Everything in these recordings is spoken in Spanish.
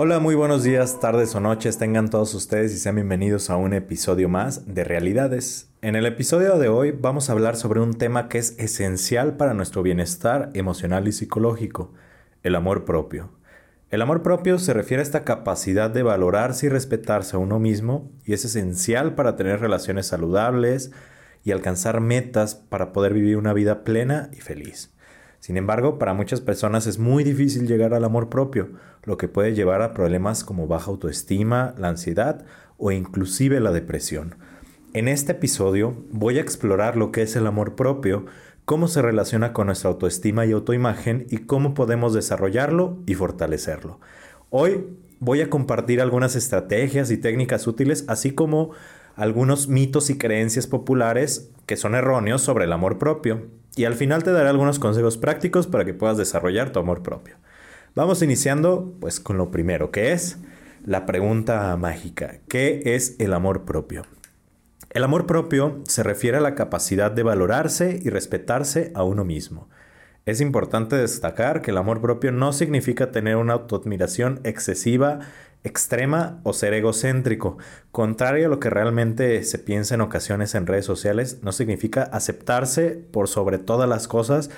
Hola, muy buenos días, tardes o noches, tengan todos ustedes y sean bienvenidos a un episodio más de Realidades. En el episodio de hoy vamos a hablar sobre un tema que es esencial para nuestro bienestar emocional y psicológico, el amor propio. El amor propio se refiere a esta capacidad de valorarse y respetarse a uno mismo y es esencial para tener relaciones saludables y alcanzar metas para poder vivir una vida plena y feliz. Sin embargo, para muchas personas es muy difícil llegar al amor propio, lo que puede llevar a problemas como baja autoestima, la ansiedad o inclusive la depresión. En este episodio voy a explorar lo que es el amor propio, cómo se relaciona con nuestra autoestima y autoimagen y cómo podemos desarrollarlo y fortalecerlo. Hoy voy a compartir algunas estrategias y técnicas útiles, así como algunos mitos y creencias populares que son erróneos sobre el amor propio y al final te daré algunos consejos prácticos para que puedas desarrollar tu amor propio. Vamos iniciando pues con lo primero, que es la pregunta mágica. ¿Qué es el amor propio? El amor propio se refiere a la capacidad de valorarse y respetarse a uno mismo. Es importante destacar que el amor propio no significa tener una autoadmiración excesiva, extrema o ser egocéntrico. Contrario a lo que realmente se piensa en ocasiones en redes sociales, no significa aceptarse por sobre todas las cosas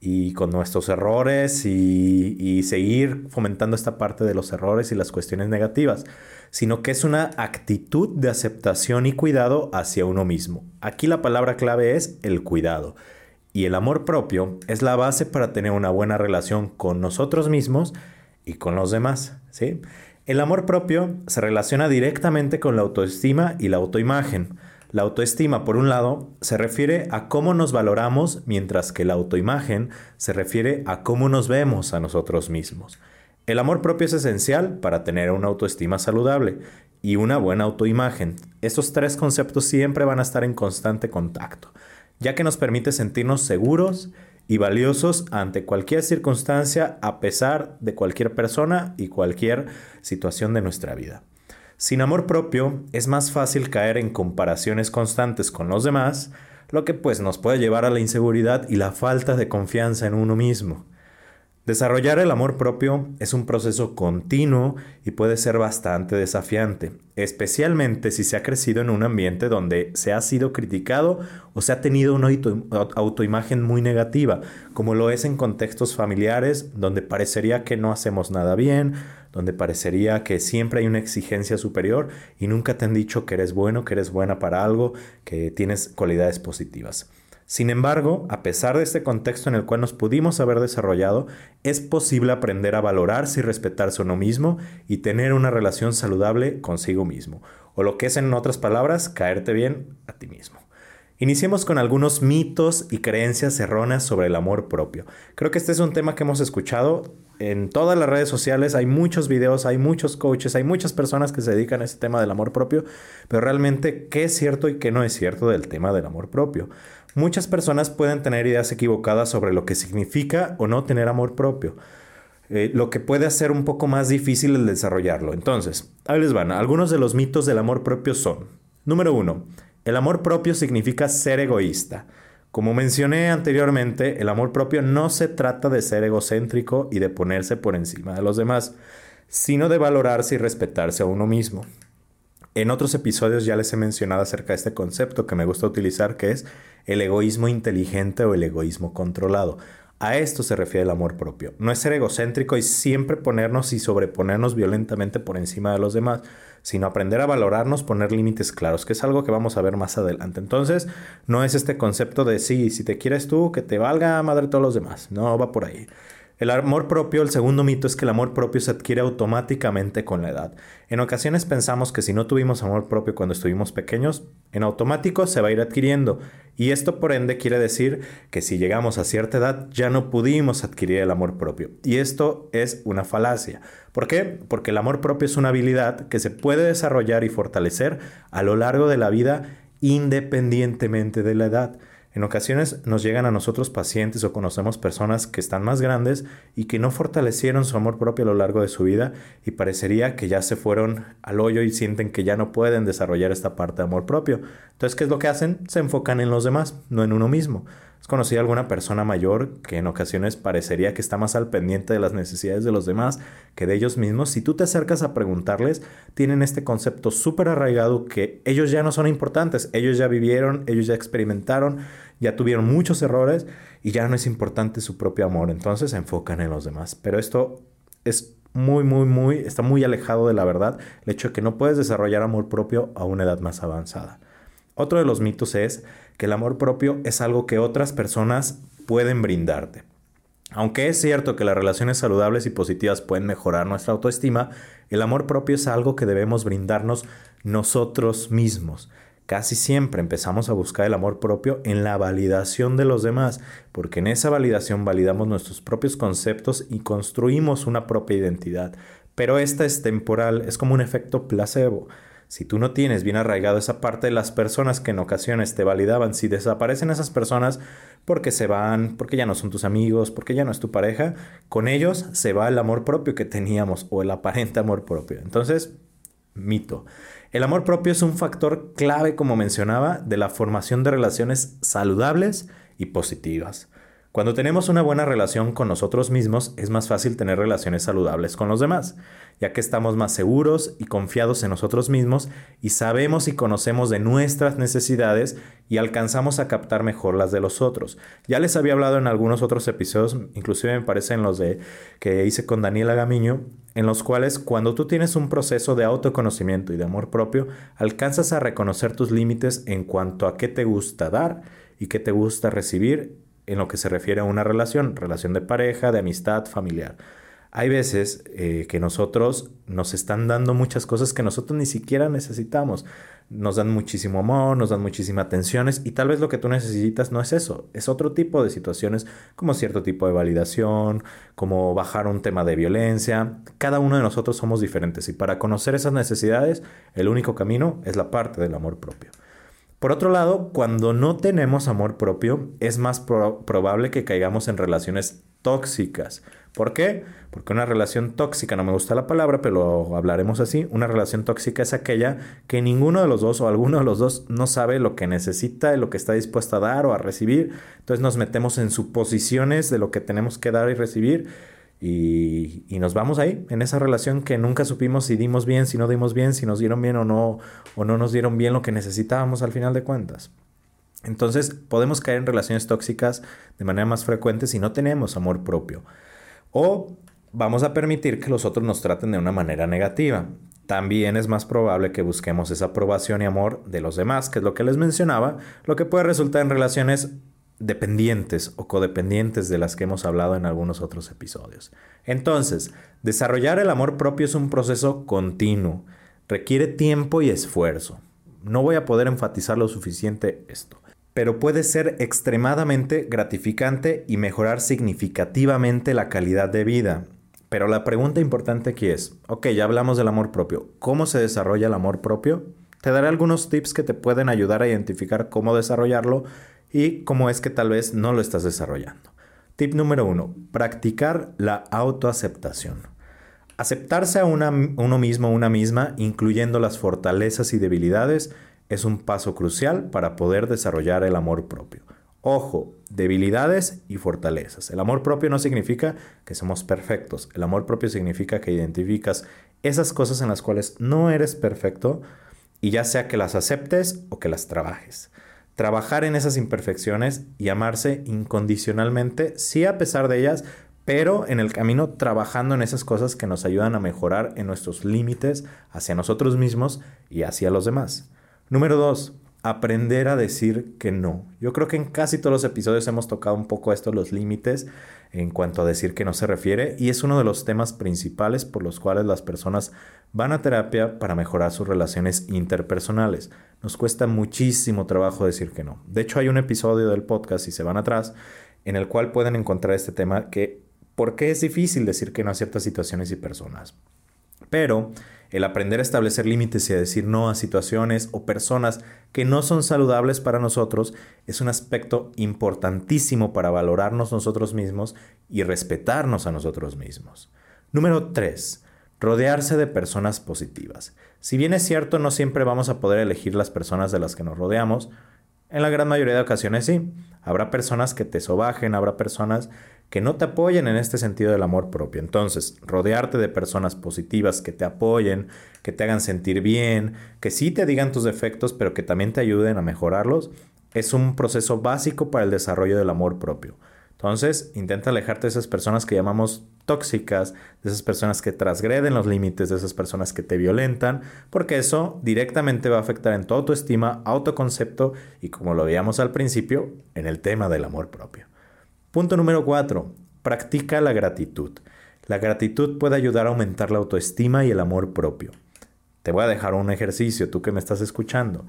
y con nuestros errores y, seguir fomentando esta parte de los errores y las cuestiones negativas, sino que es una actitud de aceptación y cuidado hacia uno mismo. Aquí la palabra clave es el cuidado. Y el amor propio es la base para tener una buena relación con nosotros mismos y con los demás, ¿sí? El amor propio se relaciona directamente con la autoestima y la autoimagen. La autoestima, por un lado, se refiere a cómo nos valoramos, mientras que la autoimagen se refiere a cómo nos vemos a nosotros mismos. El amor propio es esencial para tener una autoestima saludable y una buena autoimagen. Estos tres conceptos siempre van a estar en constante contacto ya que nos permite sentirnos seguros y valiosos ante cualquier circunstancia a pesar de cualquier persona y cualquier situación de nuestra vida. Sin amor propio es más fácil caer en comparaciones constantes con los demás, lo que pues nos puede llevar a la inseguridad y la falta de confianza en uno mismo. Desarrollar el amor propio es un proceso continuo y puede ser bastante desafiante, especialmente si se ha crecido en un ambiente donde se ha sido criticado o se ha tenido una autoimagen muy negativa, como lo es en contextos familiares donde parecería que no hacemos nada bien, donde parecería que siempre hay una exigencia superior y nunca te han dicho que eres bueno, que eres buena para algo, que tienes cualidades positivas. Sin embargo, a pesar de este contexto en el cual nos pudimos haber desarrollado, es posible aprender a valorarse y respetarse uno mismo y tener una relación saludable consigo mismo, o lo que es en otras palabras, caerte bien a ti mismo. Iniciemos con algunos mitos y creencias erróneas sobre el amor propio. Creo que este es un tema que hemos escuchado en todas las redes sociales, hay muchos videos, hay muchos coaches, hay muchas personas que se dedican a este tema del amor propio, pero realmente qué es cierto y qué no es cierto del tema del amor propio. Muchas personas pueden tener ideas equivocadas sobre lo que significa o no tener amor propio, eh, lo que puede hacer un poco más difícil el desarrollarlo. Entonces, ahí les van. Algunos de los mitos del amor propio son, número uno, el amor propio significa ser egoísta. Como mencioné anteriormente, el amor propio no se trata de ser egocéntrico y de ponerse por encima de los demás, sino de valorarse y respetarse a uno mismo. En otros episodios ya les he mencionado acerca de este concepto que me gusta utilizar, que es el egoísmo inteligente o el egoísmo controlado. A esto se refiere el amor propio. No es ser egocéntrico y siempre ponernos y sobreponernos violentamente por encima de los demás, sino aprender a valorarnos, poner límites claros, que es algo que vamos a ver más adelante. Entonces, no es este concepto de sí, si te quieres tú, que te valga madre todos los demás. No va por ahí. El amor propio, el segundo mito es que el amor propio se adquiere automáticamente con la edad. En ocasiones pensamos que si no tuvimos amor propio cuando estuvimos pequeños, en automático se va a ir adquiriendo. Y esto por ende quiere decir que si llegamos a cierta edad ya no pudimos adquirir el amor propio. Y esto es una falacia. ¿Por qué? Porque el amor propio es una habilidad que se puede desarrollar y fortalecer a lo largo de la vida independientemente de la edad. En ocasiones nos llegan a nosotros pacientes o conocemos personas que están más grandes y que no fortalecieron su amor propio a lo largo de su vida y parecería que ya se fueron al hoyo y sienten que ya no pueden desarrollar esta parte de amor propio. Entonces, ¿qué es lo que hacen? Se enfocan en los demás, no en uno mismo. ¿Has conocido alguna persona mayor que en ocasiones parecería que está más al pendiente de las necesidades de los demás que de ellos mismos? Si tú te acercas a preguntarles, tienen este concepto súper arraigado que ellos ya no son importantes, ellos ya vivieron, ellos ya experimentaron, ya tuvieron muchos errores y ya no es importante su propio amor, entonces se enfocan en los demás. Pero esto es muy, muy, muy, está muy alejado de la verdad, el hecho de que no puedes desarrollar amor propio a una edad más avanzada. Otro de los mitos es que el amor propio es algo que otras personas pueden brindarte. Aunque es cierto que las relaciones saludables y positivas pueden mejorar nuestra autoestima, el amor propio es algo que debemos brindarnos nosotros mismos. Casi siempre empezamos a buscar el amor propio en la validación de los demás, porque en esa validación validamos nuestros propios conceptos y construimos una propia identidad. Pero esta es temporal, es como un efecto placebo. Si tú no tienes bien arraigado esa parte de las personas que en ocasiones te validaban, si desaparecen esas personas porque se van, porque ya no son tus amigos, porque ya no es tu pareja, con ellos se va el amor propio que teníamos o el aparente amor propio. Entonces, mito. El amor propio es un factor clave, como mencionaba, de la formación de relaciones saludables y positivas. Cuando tenemos una buena relación con nosotros mismos, es más fácil tener relaciones saludables con los demás, ya que estamos más seguros y confiados en nosotros mismos y sabemos y conocemos de nuestras necesidades y alcanzamos a captar mejor las de los otros. Ya les había hablado en algunos otros episodios, inclusive me parece en los de que hice con Daniela Gamiño, en los cuales cuando tú tienes un proceso de autoconocimiento y de amor propio, alcanzas a reconocer tus límites en cuanto a qué te gusta dar y qué te gusta recibir en lo que se refiere a una relación, relación de pareja, de amistad, familiar. Hay veces eh, que nosotros nos están dando muchas cosas que nosotros ni siquiera necesitamos. Nos dan muchísimo amor, nos dan muchísimas atenciones y tal vez lo que tú necesitas no es eso, es otro tipo de situaciones como cierto tipo de validación, como bajar un tema de violencia. Cada uno de nosotros somos diferentes y para conocer esas necesidades el único camino es la parte del amor propio. Por otro lado, cuando no tenemos amor propio, es más probable que caigamos en relaciones tóxicas. ¿Por qué? Porque una relación tóxica, no me gusta la palabra, pero hablaremos así, una relación tóxica es aquella que ninguno de los dos o alguno de los dos no sabe lo que necesita, lo que está dispuesto a dar o a recibir. Entonces nos metemos en suposiciones de lo que tenemos que dar y recibir y, nos vamos ahí, en esa relación que nunca supimos si dimos bien, si no dimos bien, si nos dieron bien o no, o no nos dieron bien lo que necesitábamos al final de cuentas. Entonces podemos caer en relaciones tóxicas de manera más frecuente si no tenemos amor propio. O vamos a permitir que los otros nos traten de una manera negativa. También es más probable que busquemos esa aprobación y amor de los demás, que es lo que les mencionaba, lo que puede resultar en relaciones dependientes o codependientes de las que hemos hablado en algunos otros episodios. Entonces, desarrollar el amor propio es un proceso continuo, requiere tiempo y esfuerzo. No voy a poder enfatizar lo suficiente esto, pero puede ser extremadamente gratificante y mejorar significativamente la calidad de vida. Pero la pregunta importante aquí es, ok, ya hablamos del amor propio, ¿cómo se desarrolla el amor propio? Te daré algunos tips que te pueden ayudar a identificar cómo desarrollarlo y cómo es que tal vez no lo estás desarrollando. Tip número uno, practicar la autoaceptación. Aceptarse a uno mismo, una misma, incluyendo las fortalezas y debilidades, es un paso crucial para poder desarrollar el amor propio. Ojo, debilidades y fortalezas. El amor propio no significa que somos perfectos. El amor propio significa que identificas esas cosas en las cuales no eres perfecto y ya sea que las aceptes o que las trabajes trabajar en esas imperfecciones y amarse incondicionalmente, sí a pesar de ellas, pero en el camino trabajando en esas cosas que nos ayudan a mejorar en nuestros límites hacia nosotros mismos y hacia los demás. Número dos, aprender a decir que no. Yo creo que en casi todos los episodios hemos tocado un poco esto, los límites en cuanto a decir que no se refiere, y es uno de los temas principales por los cuales las personas van a terapia para mejorar sus relaciones interpersonales. Nos cuesta muchísimo trabajo decir que no. De hecho, hay un episodio del podcast, si se van atrás, en el cual pueden encontrar este tema que, ¿por qué es difícil decir que no a ciertas situaciones y personas? Pero el aprender a establecer límites y a decir no a situaciones o personas que no son saludables para nosotros es un aspecto importantísimo para valorarnos nosotros mismos y respetarnos a nosotros mismos. Número 3. Rodearse de personas positivas. Si bien es cierto, no siempre vamos a poder elegir las personas de las que nos rodeamos, En la gran mayoría de ocasiones sí. Habrá personas que te sobajen, habrá personas que no te apoyen en este sentido del amor propio. Entonces, rodearte de personas positivas que te apoyen, que te hagan sentir bien, que sí te digan tus defectos, pero que también te ayuden a mejorarlos, es un proceso básico para el desarrollo del amor propio. Entonces, intenta alejarte de esas personas que llamamos tóxicas, de esas personas que transgreden los límites, de esas personas que te violentan, porque eso directamente va a afectar en toda tu estima, autoconcepto y como lo veíamos al principio, en el tema del amor propio. Punto número 4. Practica la gratitud. La gratitud puede ayudar a aumentar la autoestima y el amor propio. Te voy a dejar un ejercicio, tú que me estás escuchando.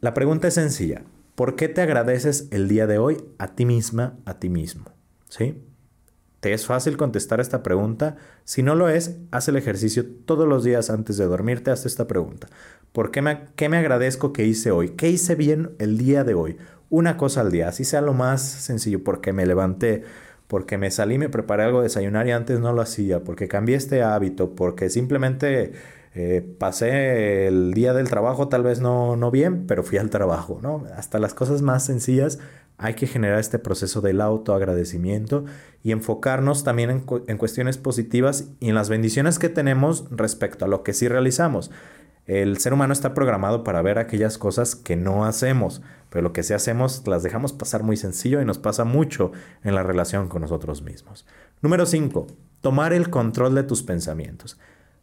La pregunta es sencilla. ¿Por qué te agradeces el día de hoy a ti misma, a ti mismo? ¿Sí? ¿Te es fácil contestar esta pregunta? Si no lo es, haz el ejercicio todos los días antes de dormirte, haz esta pregunta. ¿Por qué me, qué me agradezco que hice hoy? ¿Qué hice bien el día de hoy? Una cosa al día, así sea lo más sencillo, porque me levanté, porque me salí, me preparé algo de desayunar y antes no lo hacía, porque cambié este hábito, porque simplemente eh, pasé el día del trabajo tal vez no, no bien, pero fui al trabajo, ¿no? Hasta las cosas más sencillas hay que generar este proceso del autoagradecimiento y enfocarnos también en, en, cuestiones positivas y en las bendiciones que tenemos respecto a lo que sí realizamos. El ser humano está programado para ver aquellas cosas que no hacemos, pero lo que sí hacemos las dejamos pasar muy sencillo y nos pasa mucho en la relación con nosotros mismos. Número 5. Tomar el control de tus pensamientos.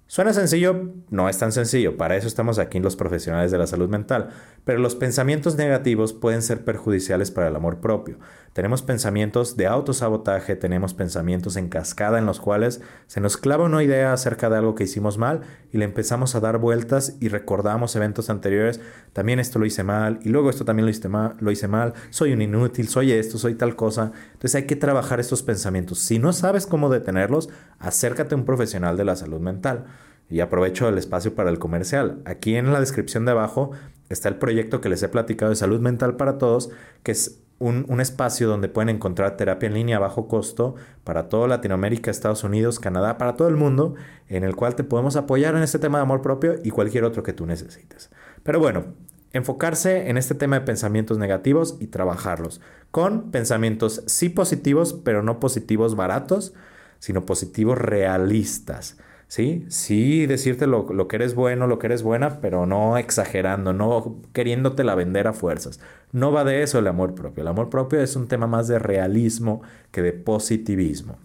Suena sencillo, no es tan sencillo, para eso estamos aquí los profesionales de la salud mental, pero los pensamientos negativos pueden ser perjudiciales para el amor propio. Tenemos pensamientos de autosabotaje, tenemos pensamientos en cascada en los cuales se nos clava una idea acerca de algo que hicimos mal y le empezamos a dar vueltas y recordamos eventos anteriores, también esto lo hice mal y luego esto también lo hice mal, soy un inútil, soy esto, soy tal cosa. Entonces hay que trabajar estos pensamientos. Si no sabes cómo detenerlos, acércate a un profesional de la salud mental. Y aprovecho el espacio para el comercial. Aquí en la descripción de abajo está el proyecto que les he platicado de salud mental para todos, que es un, espacio donde pueden encontrar terapia en línea a bajo costo para toda Latinoamérica, Estados Unidos, Canadá, para todo el mundo, en el cual te podemos apoyar en este tema de amor propio y cualquier otro que tú necesites. Pero bueno, enfocarse en este tema de pensamientos negativos y trabajarlos con pensamientos sí positivos, pero no positivos baratos, sino positivos realistas. ¿Sí? Sí, decirte lo, lo, que eres bueno, lo que eres buena, pero no exagerando, no queriéndote la vender a fuerzas. No va de eso el amor propio. El amor propio es un tema más de realismo que de positivismo.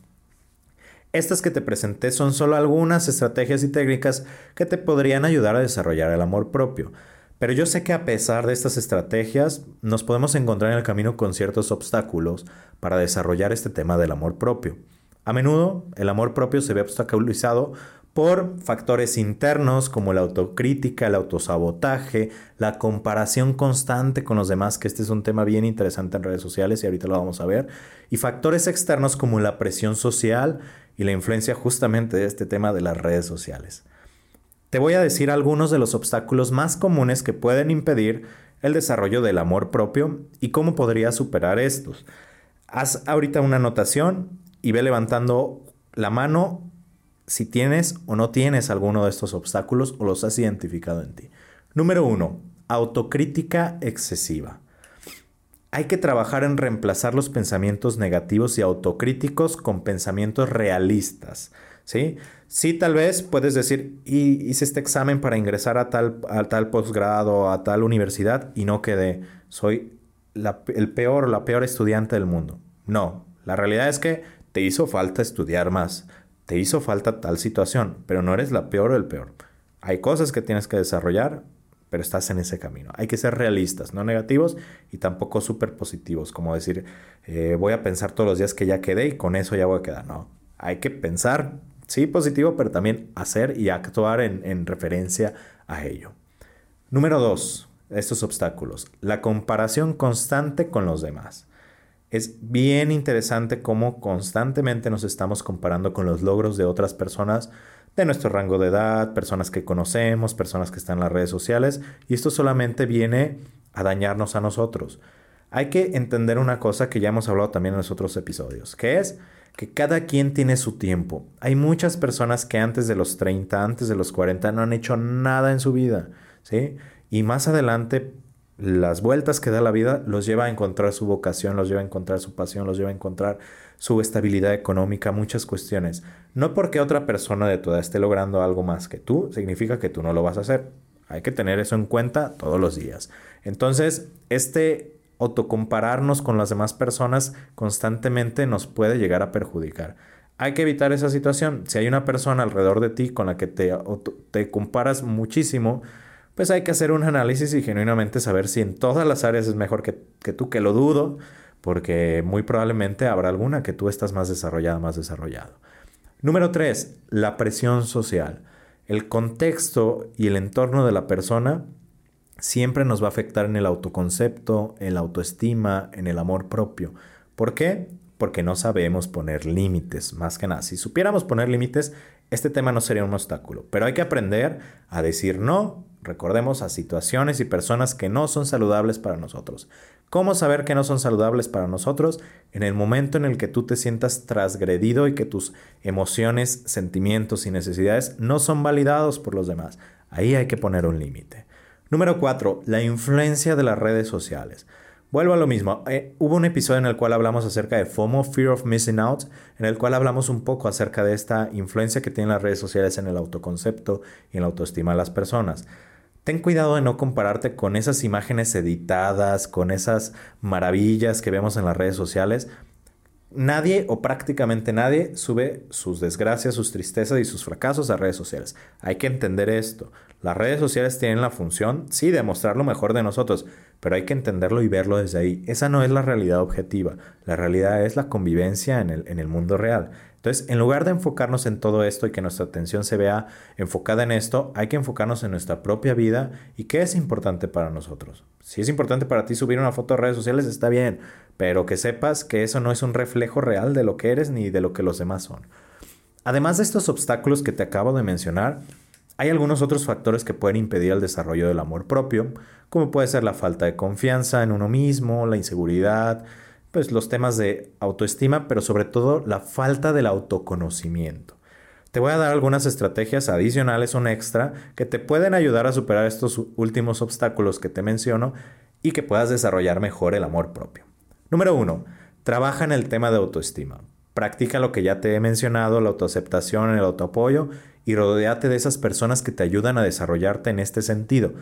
Estas que te presenté son solo algunas estrategias y técnicas que te podrían ayudar a desarrollar el amor propio. Pero yo sé que a pesar de estas estrategias, nos podemos encontrar en el camino con ciertos obstáculos para desarrollar este tema del amor propio. A menudo el amor propio se ve obstaculizado por factores internos como la autocrítica, el autosabotaje, la comparación constante con los demás, que este es un tema bien interesante en redes sociales y ahorita lo vamos a ver, y factores externos como la presión social y la influencia justamente de este tema de las redes sociales. Te voy a decir algunos de los obstáculos más comunes que pueden impedir el desarrollo del amor propio y cómo podrías superar estos. Haz ahorita una anotación y ve levantando la mano si tienes o no tienes alguno de estos obstáculos o los has identificado en ti. Número uno, autocrítica excesiva. Hay que trabajar en reemplazar los pensamientos negativos y autocríticos con pensamientos realistas. ¿sí? Sí, tal vez puedes decir, hice este examen para ingresar a tal, a tal posgrado, a tal universidad y no quedé. Soy el peor o la peor estudiante del mundo. No, la realidad es que te hizo falta estudiar más, te hizo falta tal situación, pero no eres la peor o el peor. Hay cosas que tienes que desarrollar, pero estás en ese camino. Hay que ser realistas, no negativos y tampoco súper positivos, como decir, eh, voy a pensar todos los días que ya quedé y con eso ya voy a quedar. No, hay que pensar, sí, positivo, pero también hacer y actuar en, en referencia a ello. Número dos, estos obstáculos, la comparación constante con los demás. Es bien interesante cómo constantemente nos estamos comparando con los logros de otras personas de nuestro rango de edad, personas que conocemos, personas que están en las redes sociales, y esto solamente viene a dañarnos a nosotros. Hay que entender una cosa que ya hemos hablado también en los otros episodios, que es que cada quien tiene su tiempo. Hay muchas personas que antes de los 30, antes de los 40 no han hecho nada en su vida, ¿sí? Y más adelante las vueltas que da la vida los lleva a encontrar su vocación, los lleva a encontrar su pasión, los lleva a encontrar su estabilidad económica, muchas cuestiones. No porque otra persona de tu edad esté logrando algo más que tú, significa que tú no lo vas a hacer. Hay que tener eso en cuenta todos los días. Entonces, este autocompararnos con las demás personas constantemente nos puede llegar a perjudicar. Hay que evitar esa situación. Si hay una persona alrededor de ti con la que te, te comparas muchísimo, pues hay que hacer un análisis y genuinamente saber si en todas las áreas es mejor que, que tú, que lo dudo, porque muy probablemente habrá alguna que tú estás más desarrollada, más desarrollado. Número 3. La presión social. El contexto y el entorno de la persona siempre nos va a afectar en el autoconcepto, en la autoestima, en el amor propio. ¿Por qué? Porque no sabemos poner límites, más que nada. Si supiéramos poner límites, este tema no sería un obstáculo. Pero hay que aprender a decir no, recordemos, a situaciones y personas que no son saludables para nosotros. ¿Cómo saber que no son saludables para nosotros? En el momento en el que tú te sientas transgredido y que tus emociones, sentimientos y necesidades no son validados por los demás. Ahí hay que poner un límite. Número 4. La influencia de las redes sociales. Vuelvo a lo mismo. Eh, hubo un episodio en el cual hablamos acerca de FOMO, Fear of Missing Out, en el cual hablamos un poco acerca de esta influencia que tienen las redes sociales en el autoconcepto y en la autoestima de las personas. Ten cuidado de no compararte con esas imágenes editadas, con esas maravillas que vemos en las redes sociales. Nadie o prácticamente nadie sube sus desgracias, sus tristezas y sus fracasos a redes sociales. Hay que entender esto. Las redes sociales tienen la función, sí, de mostrar lo mejor de nosotros, pero hay que entenderlo y verlo desde ahí. Esa no es la realidad objetiva. La realidad es la convivencia en el, en el mundo real. Entonces, en lugar de enfocarnos en todo esto y que nuestra atención se vea enfocada en esto, hay que enfocarnos en nuestra propia vida y qué es importante para nosotros. Si es importante para ti subir una foto a redes sociales, está bien, pero que sepas que eso no es un reflejo real de lo que eres ni de lo que los demás son. Además de estos obstáculos que te acabo de mencionar, hay algunos otros factores que pueden impedir el desarrollo del amor propio, como puede ser la falta de confianza en uno mismo, la inseguridad, pues los temas de autoestima, pero sobre todo la falta del autoconocimiento. Te voy a dar algunas estrategias adicionales o extra que te pueden ayudar a superar estos últimos obstáculos que te menciono y que puedas desarrollar mejor el amor propio. Número uno, trabaja en el tema de autoestima. Practica lo que ya te he mencionado, la autoaceptación, el autoapoyo y rodeate de esas personas que te ayudan a desarrollarte en este sentido.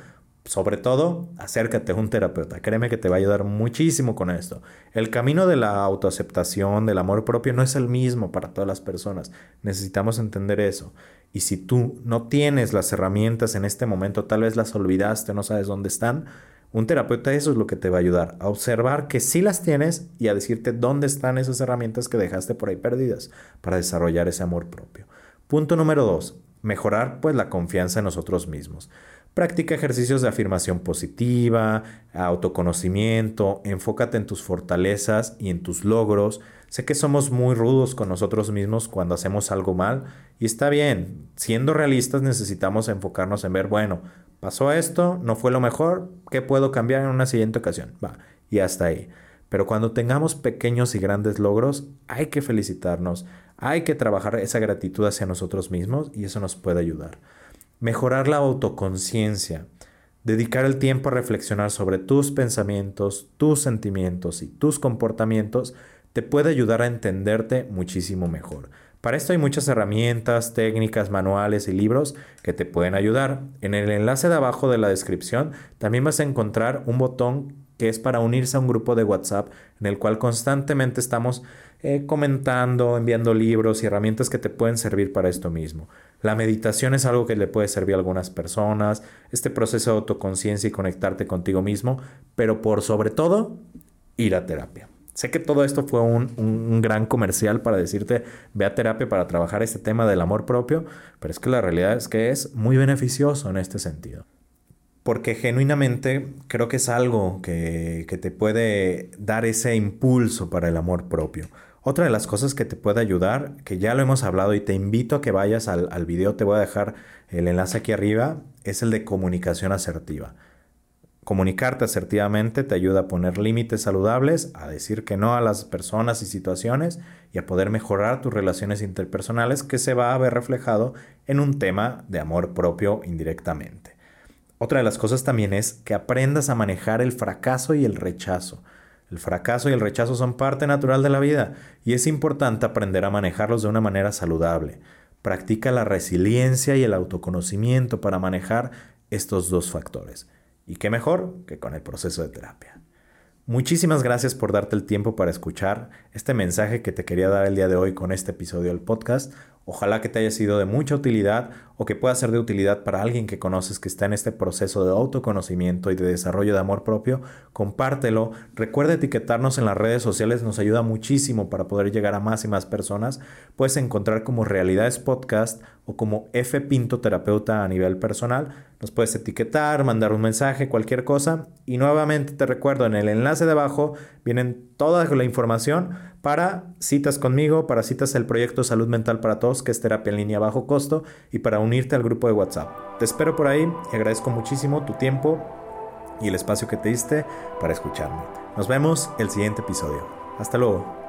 Sobre todo, acércate a un terapeuta. Créeme que te va a ayudar muchísimo con esto. El camino de la autoaceptación, del amor propio, no es el mismo para todas las personas. Necesitamos entender eso. Y si tú no tienes las herramientas en este momento, tal vez las olvidaste, no sabes dónde están, un terapeuta eso es lo que te va a ayudar, a observar que sí las tienes y a decirte dónde están esas herramientas que dejaste por ahí perdidas para desarrollar ese amor propio. Punto número dos, mejorar pues la confianza en nosotros mismos. Practica ejercicios de afirmación positiva, autoconocimiento, enfócate en tus fortalezas y en tus logros. Sé que somos muy rudos con nosotros mismos cuando hacemos algo mal y está bien. Siendo realistas necesitamos enfocarnos en ver, bueno, pasó esto, no fue lo mejor, ¿qué puedo cambiar en una siguiente ocasión? Va, y hasta ahí. Pero cuando tengamos pequeños y grandes logros, hay que felicitarnos, hay que trabajar esa gratitud hacia nosotros mismos y eso nos puede ayudar. Mejorar la autoconciencia, dedicar el tiempo a reflexionar sobre tus pensamientos, tus sentimientos y tus comportamientos te puede ayudar a entenderte muchísimo mejor. Para esto hay muchas herramientas, técnicas, manuales y libros que te pueden ayudar. En el enlace de abajo de la descripción también vas a encontrar un botón que es para unirse a un grupo de WhatsApp en el cual constantemente estamos eh, comentando, enviando libros y herramientas que te pueden servir para esto mismo. La meditación es algo que le puede servir a algunas personas, este proceso de autoconciencia y conectarte contigo mismo, pero por sobre todo, ir a terapia. Sé que todo esto fue un, gran comercial para decirte, ve a terapia para trabajar este tema del amor propio, pero es que la realidad es que es muy beneficioso en este sentido. Porque genuinamente creo que es algo que, te puede dar ese impulso para el amor propio. Otra de las cosas que te puede ayudar, que ya lo hemos hablado y te invito a que vayas al, al video, te voy a dejar el enlace aquí arriba, es el de comunicación asertiva. Comunicarte asertivamente te ayuda a poner límites saludables, a decir que no a las personas y situaciones y a poder mejorar tus relaciones interpersonales que se va a ver reflejado en un tema de amor propio indirectamente. Otra de las cosas también es que aprendas a manejar el fracaso y el rechazo. El fracaso y el rechazo son parte natural de la vida y es importante aprender a manejarlos de una manera saludable. Practica la resiliencia y el autoconocimiento para manejar estos dos factores. Y qué mejor que con el proceso de terapia. Muchísimas gracias por darte el tiempo para escuchar este mensaje que te quería dar el día de hoy con este episodio del podcast. Ojalá que te haya sido de mucha utilidad o que pueda ser de utilidad para alguien que conoces que está en este proceso de autoconocimiento y de desarrollo de amor propio. Compártelo. Recuerda etiquetarnos en las redes sociales, nos ayuda muchísimo para poder llegar a más y más personas. Puedes encontrar como Realidades Podcast o como F Pinto Terapeuta a nivel personal. Nos puedes etiquetar, mandar un mensaje, cualquier cosa. Y nuevamente te recuerdo, en el enlace de abajo vienen toda la información para citas conmigo, para citas el proyecto Salud Mental para Todos, que es terapia en línea a bajo costo, y para unirte al grupo de WhatsApp. Te espero por ahí y agradezco muchísimo tu tiempo y el espacio que te diste para escucharme. Nos vemos el siguiente episodio. Hasta luego.